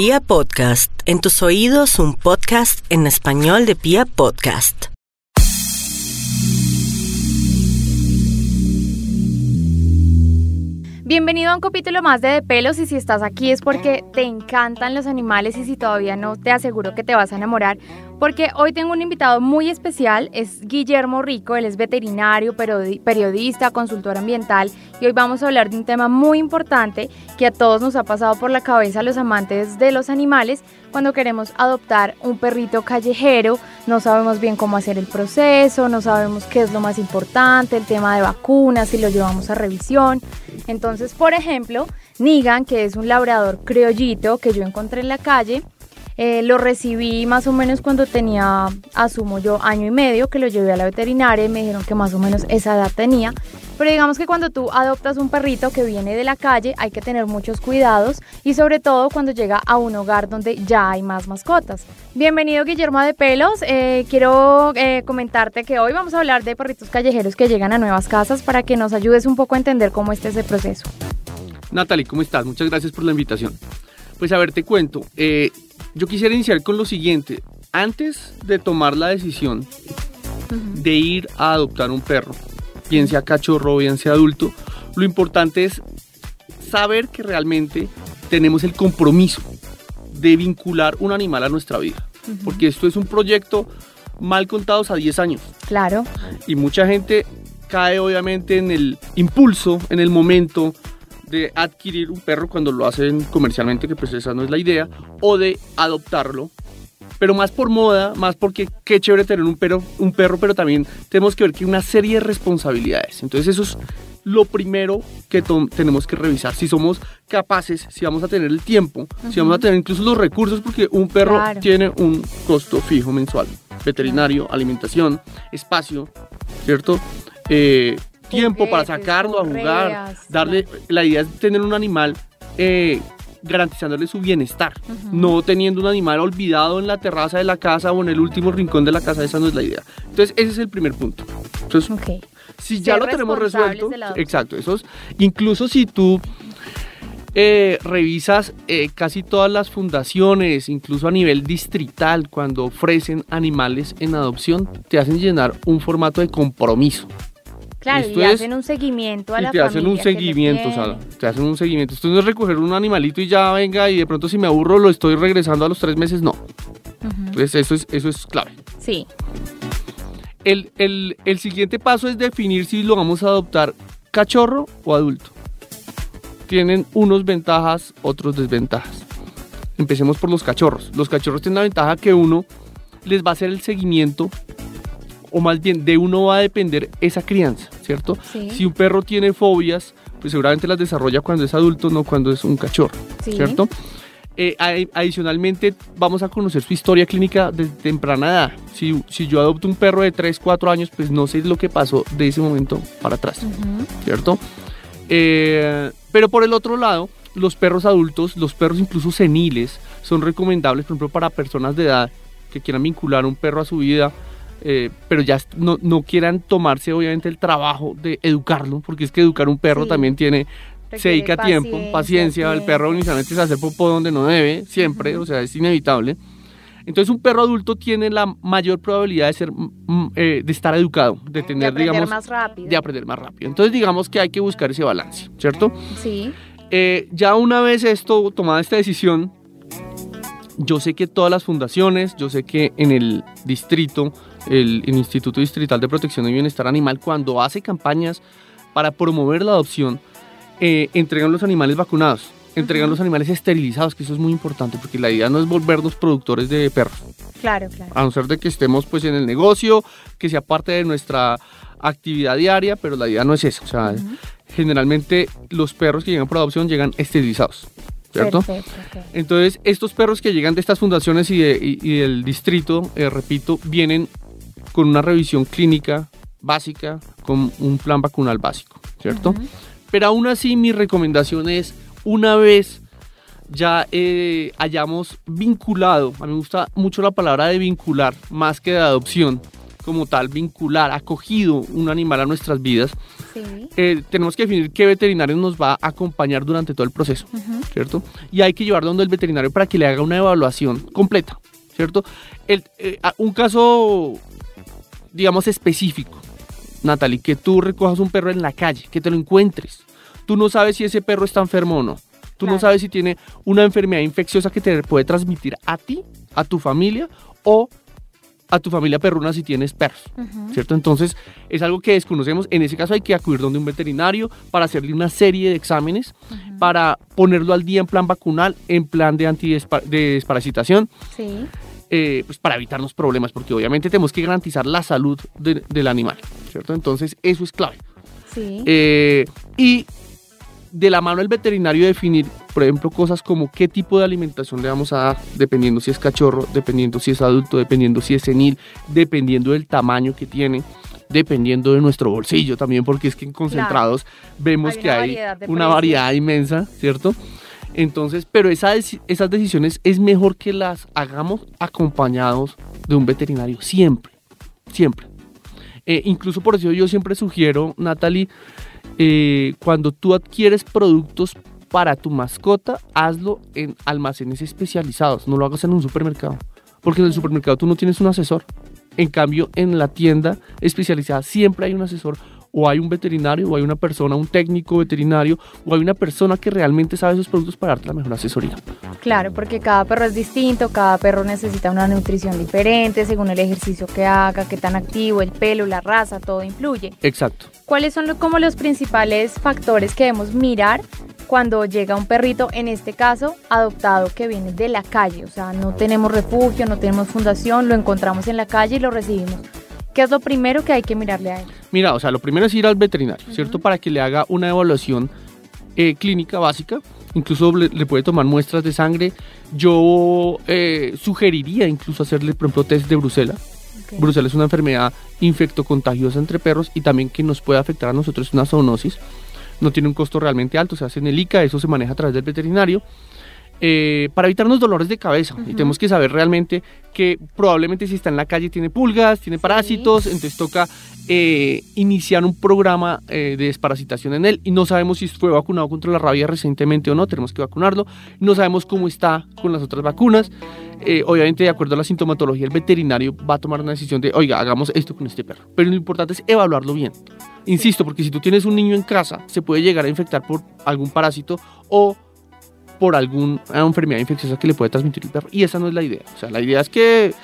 Pia Podcast, en tus oídos un podcast en español de Pia Podcast. Bienvenido a un capítulo más de De Pelos y si estás aquí es porque te encantan los animales y si todavía no te aseguro que te vas a enamorar porque hoy tengo un invitado muy especial, es Guillermo Rico, él es veterinario, periodista, consultor ambiental y hoy vamos a hablar de un tema muy importante que a todos nos ha pasado por la cabeza los amantes de los animales cuando queremos adoptar un perrito callejero, no sabemos bien cómo hacer el proceso, no sabemos qué es lo más importante, el tema de vacunas, si lo llevamos a revisión. Entonces, por ejemplo, Nigan, que es un labrador criollito que yo encontré en la calle, eh, lo recibí más o menos cuando tenía, asumo yo, año y medio, que lo llevé a la veterinaria y me dijeron que más o menos esa edad tenía. Pero digamos que cuando tú adoptas un perrito que viene de la calle hay que tener muchos cuidados y sobre todo cuando llega a un hogar donde ya hay más mascotas. Bienvenido Guillermo de Pelos, eh, quiero eh, comentarte que hoy vamos a hablar de perritos callejeros que llegan a nuevas casas para que nos ayudes un poco a entender cómo está ese proceso. Natalie, ¿cómo estás? Muchas gracias por la invitación. Pues a ver, te cuento. Eh, yo quisiera iniciar con lo siguiente. Antes de tomar la decisión de ir a adoptar un perro, bien sea cachorro o bien sea adulto, lo importante es saber que realmente tenemos el compromiso de vincular un animal a nuestra vida. Porque esto es un proyecto mal contados a 10 años. Claro. Y mucha gente cae obviamente en el impulso, en el momento, de adquirir un perro cuando lo hacen comercialmente, que pues esa no es la idea, o de adoptarlo, pero más por moda, más porque qué chévere tener un perro, un perro, pero también tenemos que ver que hay una serie de responsabilidades. Entonces eso es lo primero que tenemos que revisar. Si somos capaces, si vamos a tener el tiempo, si vamos a tener incluso los recursos, porque un perro tiene un costo fijo mensual. Veterinario, alimentación, espacio, ¿cierto? Eh, tiempo para sacarlo a jugar, darle, la idea es tener un animal eh, garantizándole su bienestar, no teniendo un animal olvidado en la terraza de la casa o en el último rincón de la casa, esa no es la idea. Entonces ese es el primer punto. Entonces, si ya lo tenemos resuelto, exacto, eso incluso si tú eh, revisas eh, casi todas las fundaciones, incluso a nivel distrital, cuando ofrecen animales en adopción, te hacen llenar un formato de compromiso. Claro, y hacen un seguimiento a y la te hacen un seguimiento, o sea, te hacen un seguimiento. Esto no es recoger un animalito y ya venga y de pronto si me aburro lo estoy regresando a los tres meses, no. Entonces eso es, eso es clave. Sí. El, el siguiente paso es definir si lo vamos a adoptar cachorro o adulto. Tienen unos ventajas, otros desventajas. Empecemos por los cachorros. Los cachorros tienen la ventaja que uno les va a hacer el seguimiento o más bien de uno va a depender esa crianza, ¿cierto? Si un perro tiene fobias, pues seguramente las desarrolla cuando es adulto, no cuando es un cachorro, ¿cierto? Eh, adicionalmente, vamos a conocer su historia clínica desde temprana edad. Si, si, yo adopto un perro de 3, 4 años, pues no sé lo que pasó de ese momento para atrás, ¿cierto? Eh, pero por el otro lado, los perros adultos, los perros incluso seniles, son recomendables, por ejemplo, para personas de edad que quieran vincular un perro a su vida eh, pero ya no, no, quieran tomarse obviamente el trabajo de educarlo, porque es que educar un perro también tiene, se dedica tiempo, paciencia, el perro inicialmente se hace popó donde no debe, siempre, o sea, es inevitable. Entonces un perro adulto tiene la mayor probabilidad de ser, mm, mm, eh, de estar educado, de tener, de digamos, más rápido. de aprender más rápido. Entonces digamos que hay que buscar ese balance, ¿cierto? Sí. Eh, ya una vez esto, tomada esta decisión, yo sé que todas las fundaciones, yo sé que en el distrito el, Instituto Distrital de Protección y Bienestar Animal, cuando hace campañas para promover la adopción, eh, entregan los animales vacunados, entregan los animales esterilizados, que eso es muy importante, porque la idea no es volvernos productores de perros. Claro, claro. A no ser de que estemos pues en el negocio, que sea parte de nuestra actividad diaria, pero la idea no es eso. O sea, generalmente los perros que llegan por adopción llegan esterilizados. ¿Cierto? Entonces, estos perros que llegan de estas fundaciones y, del distrito, eh, repito, vienen con una revisión clínica básica, con un plan vacunal básico, ¿cierto? Pero aún así mi recomendación es, una vez ya eh, hayamos vinculado, a mí me gusta mucho la palabra de vincular, más que de adopción, como tal, vincular, acogido un animal a nuestras vidas, Sí. eh, tenemos que definir qué veterinario nos va a acompañar durante todo el proceso. ¿cierto? Y hay que llevarlo donde el veterinario para que le haga una evaluación completa, ¿cierto? El- eh, un caso, digamos, específico, Natalie, que tú recojas un perro en la calle, que te lo encuentres. Tú no sabes si ese perro está enfermo o no. Tú no sabes si tiene una enfermedad infecciosa que te puede transmitir a ti, a tu familia o a tu familia perruna si tienes perros. ¿cierto? Entonces es algo que desconocemos. En ese caso hay que acudir donde un veterinario para hacerle una serie de exámenes, para ponerlo al día en plan vacunal, en plan de antidespa- de desparasitación, Sí. Eh, pues para evitarnos problemas, porque obviamente tenemos que garantizar la salud de- del animal, ¿cierto? Entonces eso es clave. Sí. Eh, y de la mano del veterinario definir, por ejemplo, cosas como qué tipo de alimentación le vamos a dar, dependiendo si es cachorro, dependiendo si es adulto, dependiendo si es senil, dependiendo del tamaño que tiene, dependiendo de nuestro bolsillo también, porque es que en concentrados vemos Hay que hay variedad una precios. variedad inmensa, ¿cierto? Entonces, pero esas decisiones es mejor que las hagamos acompañados de un veterinario, siempre, siempre. Eh, incluso por eso yo siempre sugiero, Natalie, eh, cuando tú adquieres productos para tu mascota, hazlo en almacenes especializados, no lo hagas en un supermercado, porque en el supermercado tú no tienes un asesor. En cambio, en la tienda especializada siempre hay un asesor o hay un veterinario o hay una persona, un técnico veterinario o hay una persona que realmente sabe esos productos para darte la mejor asesoría. Claro, porque cada perro es distinto, cada perro necesita una nutrición diferente según el ejercicio que haga, qué tan activo, el pelo, la raza, todo influye. Exacto. ¿Cuáles son como los principales factores que debemos mirar cuando llega un perrito, en este caso, adoptado que viene de la calle? O sea, no tenemos refugio, no tenemos fundación, lo encontramos en la calle y lo recibimos. ¿Qué es lo primero que hay que mirarle a él? Mira, o sea, lo primero es ir al veterinario, ¿cierto? Para que le haga una evaluación eh, clínica básica. Incluso le, le puede tomar muestras de sangre. Yo eh, sugeriría incluso hacerle, por ejemplo, test de Brucela. Ok. Brucela es una enfermedad infectocontagiosa entre perros y también que nos puede afectar a nosotros, es una zoonosis. No tiene un costo realmente alto, se hace en el ICA, eso se maneja a través del veterinario. Eh, para evitarnos dolores de cabeza. Y tenemos que saber realmente que probablemente si está en la calle tiene pulgas, tiene parásitos, entonces toca eh, iniciar un programa eh, de desparasitación en él. Y no sabemos si fue vacunado contra la rabia recientemente o no, tenemos que vacunarlo, no sabemos cómo está con las otras vacunas, Eh, obviamente de acuerdo a la sintomatología el veterinario va a tomar una decisión de, oiga, hagamos esto con este perro, pero lo importante es evaluarlo bien. Insisto, porque si tú tienes un niño en casa, se puede llegar a infectar por algún parásito o por alguna enfermedad infecciosa que le puede transmitir el perro. Y esa no es la idea. O sea, la idea es que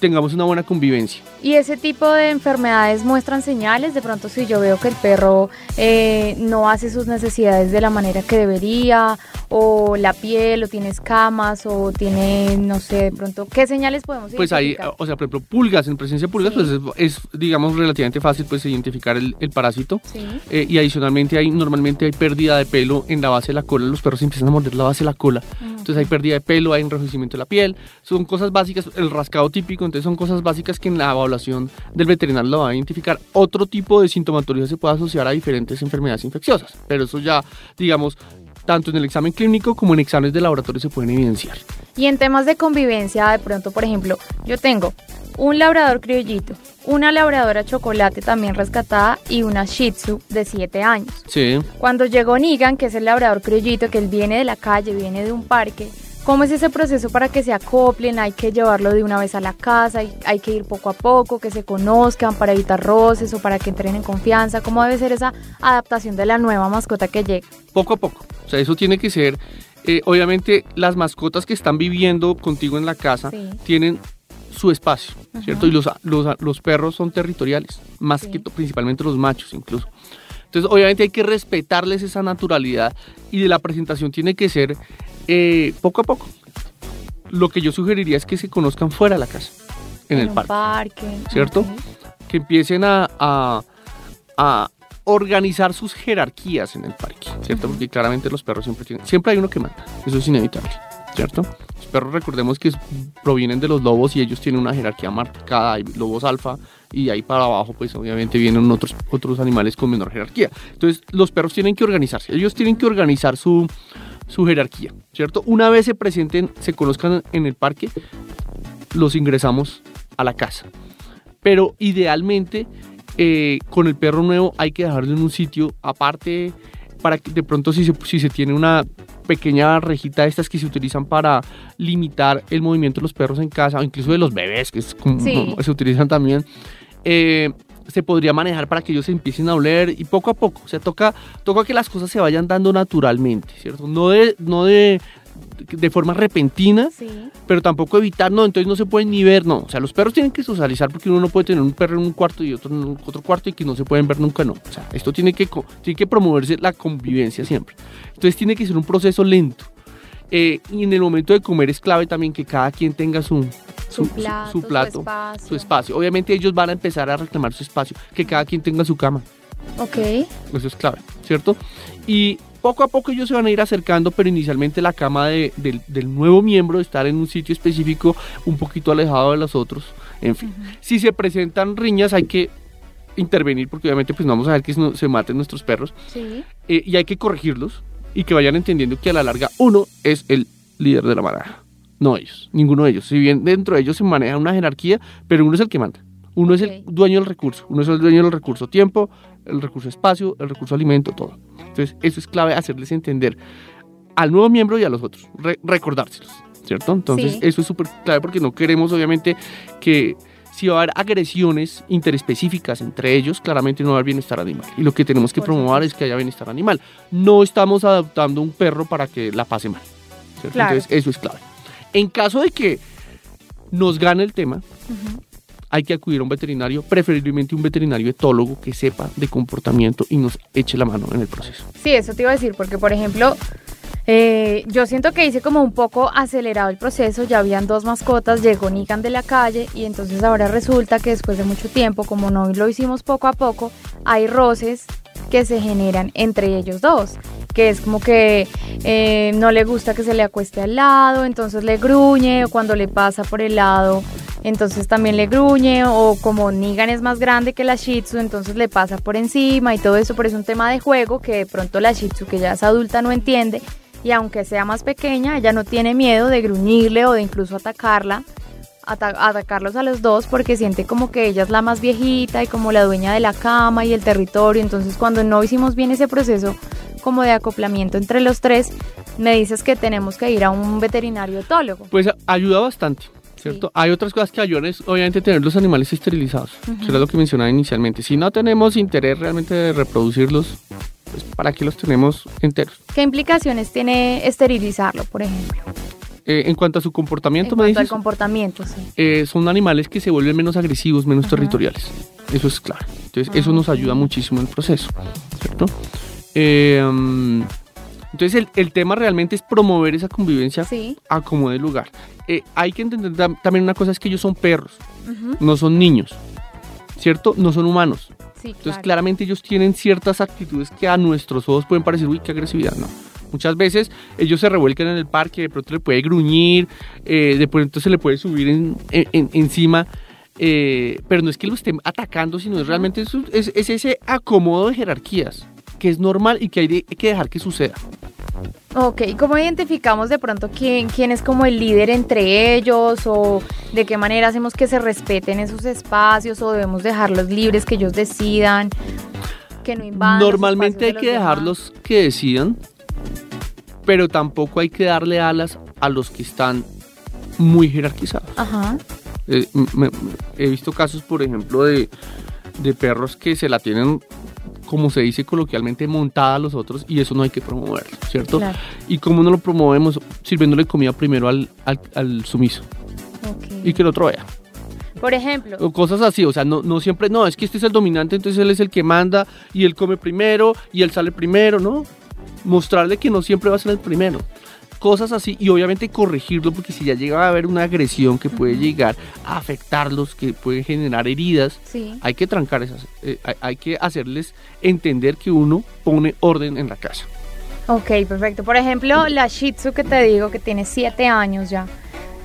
tengamos una buena convivencia. ¿Y ese tipo de enfermedades muestran señales? De pronto si yo veo que el perro eh, no hace sus necesidades de la manera que debería, o la piel, o tiene escamas, o tiene, no sé, de pronto, ¿qué señales podemos Pues ahí, identificar? o sea, por ejemplo, pulgas, en presencia de pulgas, Sí. pues es, es, digamos, relativamente fácil pues identificar el, el parásito. Sí. Eh, y adicionalmente hay, normalmente hay pérdida de pelo en la base de la cola, los perros empiezan a morder la base de la cola. Entonces hay pérdida de pelo, hay enrojecimiento de la piel, son cosas básicas, el rascado típico, entonces son cosas básicas que en la evaluación del veterinario lo va a identificar. Otro tipo de sintomatología se puede asociar a diferentes enfermedades infecciosas, pero eso ya, digamos, tanto en el examen clínico como en exámenes de laboratorio se pueden evidenciar. Y en temas de convivencia, de pronto, por ejemplo, yo tengo un labrador criollito, una labradora chocolate también rescatada y una shih tzu de 7 años. Sí. Cuando llegó Nigan, que es el labrador criollito, que él viene de la calle, viene de un parque, ¿cómo es ese proceso para que se acoplen? Hay que llevarlo de una vez a la casa, hay, hay que ir poco a poco, que se conozcan para evitar roces o para que entren en confianza. ¿Cómo debe ser esa adaptación de la nueva mascota que llega? poco a poco. O sea, eso tiene que ser, eh, obviamente, las mascotas que están viviendo contigo en la casa Sí. tienen su espacio, ¿cierto? Y los, los, los perros son territoriales, más Sí. que principalmente los machos incluso. Entonces, obviamente hay que respetarles esa naturalidad y de la presentación tiene que ser eh, poco a poco. Lo que yo sugeriría es que se conozcan fuera de la casa, en, el un parque parque. ¿Cierto? que empiecen a, a- a organizar sus jerarquías en el parque, ¿cierto? Porque claramente los perros siempre tienen, siempre hay uno que manda, eso es inevitable, ¿cierto? Los perros recordemos que provienen de los lobos y ellos tienen una jerarquía marcada, hay lobos alfa y de ahí para abajo pues obviamente vienen otros, otros animales con menor jerarquía. Entonces los perros tienen que organizarse, ellos tienen que organizar su, su jerarquía, ¿cierto? Una vez se presenten, se conozcan en el parque, los ingresamos a la casa. pero idealmente eh, con el perro nuevo hay que dejarlo en un sitio aparte para que de pronto si se, si se tiene una pequeña rejita de estas que se utilizan para limitar el movimiento de los perros en casa o incluso de los bebés que es como, Sí. se utilizan también eh, se podría manejar para que ellos se empiecen a oler y poco a poco, o sea, toca, toca que las cosas se vayan dando naturalmente, ¿cierto? No de, no de, de forma repentina, Sí. pero tampoco evitar, no, entonces no se pueden ni ver, no. O sea, los perros tienen que socializar porque uno no puede tener un perro en un cuarto y otro en otro cuarto y que no se pueden ver nunca, no. O sea, esto tiene que, tiene que promoverse la convivencia siempre. Entonces tiene que ser un proceso lento. Eh, y en el momento de comer es clave también que cada quien tenga su, Su plato, su, plato, espacio. su espacio. Obviamente ellos van a empezar a reclamar su espacio, que cada quien tenga su cama. Ok. Eso es clave, ¿cierto? Y poco a poco ellos se van a ir acercando, pero inicialmente la cama de- del, del nuevo miembro estar en un sitio específico un poquito alejado de los otros. En fin, si se presentan riñas hay que intervenir porque obviamente pues no vamos a ver que se maten nuestros perros Sí. eh, y hay que corregirlos y que vayan entendiendo que a la larga uno es el líder de la manada, no ellos, ninguno de ellos. Si bien dentro de ellos se maneja una jerarquía, pero uno es el que manda. Uno es el dueño del recurso, uno es el dueño del recurso tiempo, el recurso espacio, el recurso alimento, todo. Entonces, eso es clave hacerles entender al nuevo miembro y a los otros, re- recordárselos, ¿cierto? Entonces, Sí. eso es súper clave porque no queremos, obviamente, que si va a haber agresiones interespecíficas entre ellos, claramente no va a haber bienestar animal. Y lo que tenemos que promover es que haya bienestar animal. No estamos adoptando un perro para que la pase mal. Entonces, eso es clave. En caso de que nos gane el tema, hay que acudir a un veterinario, preferiblemente un veterinario etólogo que sepa de comportamiento y nos eche la mano en el proceso. Sí, eso te iba a decir, porque por ejemplo, eh, yo siento que hice como un poco acelerado el proceso, ya habían dos mascotas, llegó Nigan de la calle y entonces ahora resulta que después de mucho tiempo, como no lo hicimos poco a poco, hay roces que se generan entre ellos dos, que es como que eh, no le gusta que se le acueste al lado, entonces le gruñe, o cuando le pasa por el lado, entonces también le gruñe, o como Nigan es más grande que la Shih Tzu, entonces le pasa por encima y todo eso, pero es un tema de juego que de pronto la Shih Tzu, que ya es adulta, no entiende, y aunque sea más pequeña, ella no tiene miedo de gruñirle o de incluso atacarla, ata- atacarlos a los dos porque siente como que ella es la más viejita y como la dueña de la cama y el territorio. Entonces cuando no hicimos bien ese proceso como de acoplamiento entre los tres, me dices que tenemos que ir a un veterinario etólogo. Pues ayuda bastante, ¿cierto? Sí. Hay otras cosas que ayudan, es obviamente tener los animales esterilizados, que era lo que mencionaba inicialmente. Si no tenemos interés realmente de reproducirlos, pues ¿para qué los tenemos enteros? ¿Qué implicaciones tiene esterilizarlo, por ejemplo? Eh, en cuanto a su comportamiento, En me cuanto al comportamiento, sí. eh, son animales que se vuelven menos agresivos, menos Ajá. territoriales. Eso es claro. Entonces, Ah, eso nos ok. ayuda muchísimo en el proceso, ¿cierto? Eh, mm, entonces, el, el tema realmente es promover esa convivencia Sí. a como de lugar. Eh, hay que entender tam- también una cosa, es que ellos son perros, Ujú. no son niños, ¿cierto? No son humanos. Sí, Entonces, claro. claramente ellos tienen ciertas actitudes que a nuestros ojos pueden parecer, uy, qué agresividad, no. Muchas veces ellos se revuelcan en el parque, de pronto le puede gruñir, eh, de pronto se le puede subir en- en- en- encima, eh, pero no es que lo estén atacando, sino es realmente es, es ese acomodo de jerarquías que es normal y que hay, de- hay que dejar que suceda. Ok, ¿cómo identificamos de pronto quién, quién es como el líder entre ellos o de qué manera hacemos que se respeten esos espacios o debemos dejarlos libres, que ellos decidan, que no invadan? Normalmente hay de que demás? dejarlos que decidan, pero tampoco hay que darle alas a los que están muy jerarquizados. Ajá, Eh, me- he visto casos, por ejemplo, de, de perros que se la tienen, como se dice coloquialmente, montada a los otros y eso no hay que promoverlo, ¿cierto? claro. Y cómo no lo promovemos sirviéndole comida primero al, al, al sumiso y que el otro vea. Por ejemplo, O cosas así, o sea, no, no siempre, no, es que este es el dominante, entonces él es el que manda y él come primero y él sale primero, ¿no? Mostrarle que no siempre va a ser el primero. Cosas así y obviamente corregirlo porque si ya llega a haber una agresión que puede llegar a afectarlos, que puede generar heridas, sí. hay que trancar esas, eh, hay, hay que hacerles entender que uno pone orden en la casa. Ok, perfecto. Por ejemplo, la Shih Tzu que te digo que tiene 7 años ya.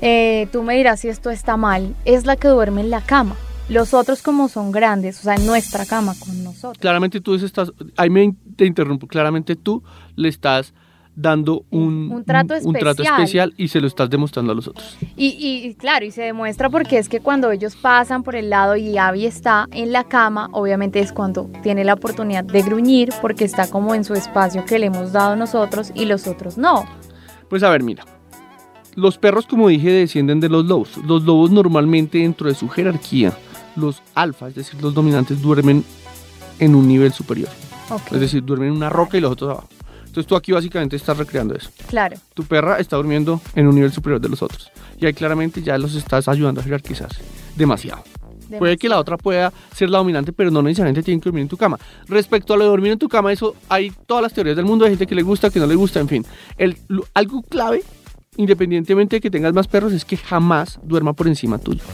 eh, tú me dirás si esto está mal. Es la que duerme en la cama. Los otros como son grandes, o sea, en nuestra cama con nosotros. Claramente tú estás, ahí me te interrumpo, claramente tú le estás dando un, Un trato un trato especial. y se lo estás demostrando a los otros. Y, y claro, y se demuestra porque es que cuando ellos pasan por el lado y Abby está en la cama, obviamente es cuando tiene la oportunidad de gruñir porque está como en su espacio que le hemos dado nosotros y los otros no. Pues a ver, mira. Los perros, como dije, descienden de los lobos. Los lobos normalmente dentro de su jerarquía, los alfa, es decir, los dominantes, duermen en un nivel superior. Es decir, duermen en una roca y los otros abajo. Entonces tú aquí básicamente estás recreando eso. claro. Tu perra está durmiendo en un nivel superior de los otros. Y ahí claramente ya los estás ayudando a jerarquizarse. Demasiado. Puede que la otra pueda ser la dominante, pero no necesariamente tienen que dormir en tu cama. Respecto a lo de dormir en tu cama, eso hay todas las teorías del mundo. Hay gente que le gusta, que no le gusta, en fin. El, algo clave, independientemente de que tengas más perros, es que jamás duerma por encima tuyo.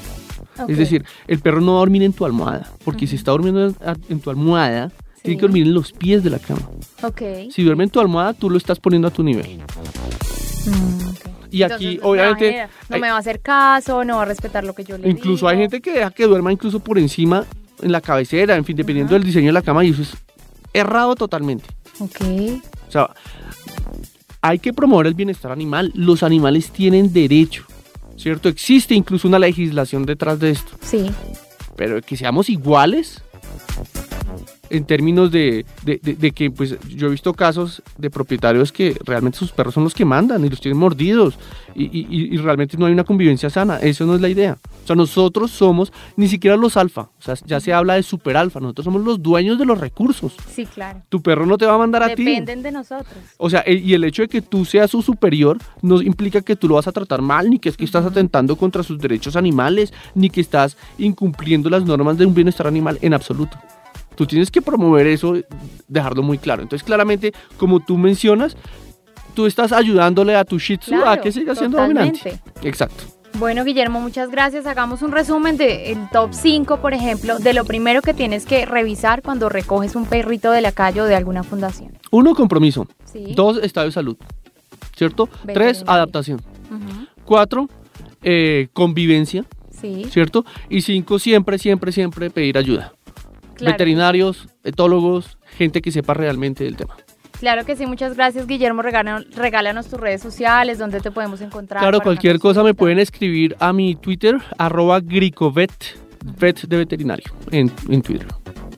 Es decir, el perro no va a dormir en tu almohada, porque si está durmiendo en, en tu almohada, tiene que dormir en los pies de la cama. Ok. Si duerme en tu almohada, tú lo estás poniendo a tu nivel. Mm, ok. Y aquí, Entonces, obviamente, no hay- me va a hacer caso, no va a respetar lo que yo le incluso hay digo. gente que deja que duerma incluso por encima en la cabecera, en fin, dependiendo del diseño de la cama, y eso es errado totalmente. Ok. O sea, hay que promover el bienestar animal. Los animales tienen derecho, ¿cierto? Existe incluso una legislación detrás de esto. Sí. Pero que seamos iguales en términos de, de- de- de que, pues, yo he visto casos de propietarios que realmente sus perros son los que mandan y los tienen mordidos y, y- realmente no hay una convivencia sana. Eso no es la idea. O sea, nosotros somos ni siquiera los alfa. O sea, ya se habla de super alfa. Nosotros somos los dueños de los recursos. Sí, claro. Tu perro no te va a mandar a ti. Dependen de nosotros. O sea, y el hecho de que tú seas su superior no implica que tú lo vas a tratar mal, ni que es que estás atentando contra sus derechos animales, ni que estás incumpliendo las normas de un bienestar animal en absoluto. Tú tienes que promover eso, dejarlo muy claro. Entonces, claramente, como tú mencionas, tú estás ayudándole a tu Shih Tzu a que siga siendo dominante. Exacto. Bueno, Guillermo, muchas gracias. Hagamos un resumen del top 5, por ejemplo, de lo primero que tienes que revisar cuando recoges un perrito de la calle o de alguna fundación. Uno, compromiso. Sí. Dos, estado de salud. ¿Cierto? Tres, adaptación. Ujú, Cuatro, eh, convivencia. Sí. ¿Cierto? Y cinco, siempre, siempre, siempre pedir ayuda. Claro. veterinarios, etólogos, gente que sepa realmente del tema. Claro que sí, muchas gracias, Guillermo. Regálanos, regálanos tus redes sociales, donde te podemos encontrar. Claro, cualquier cosa me pueden escribir a mi Twitter, arroba gricovet, vet de veterinario, en, en Twitter.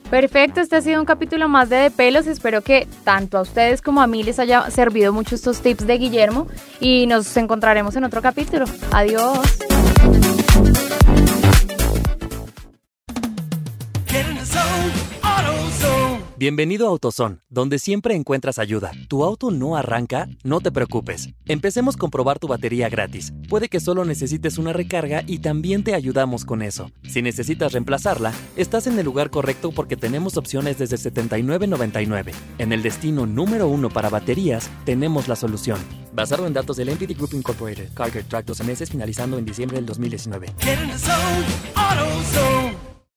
Perfecto, este ha sido un capítulo más de De Pelos. Espero que tanto a ustedes como a mí les haya servido mucho estos tips de Guillermo y nos encontraremos en otro capítulo. Adiós. Bienvenido a AutoZone, donde siempre encuentras ayuda. ¿Tu auto no arranca? No te preocupes. Empecemos con probar tu batería gratis. Puede que solo necesites una recarga y también te ayudamos con eso. Si necesitas reemplazarla, estás en el lugar correcto porque tenemos opciones desde $79.99. En el destino número uno para baterías, tenemos la solución. Basado en datos del NPD Group Incorporated, Carger Track 12 meses finalizando en diciembre del 2019.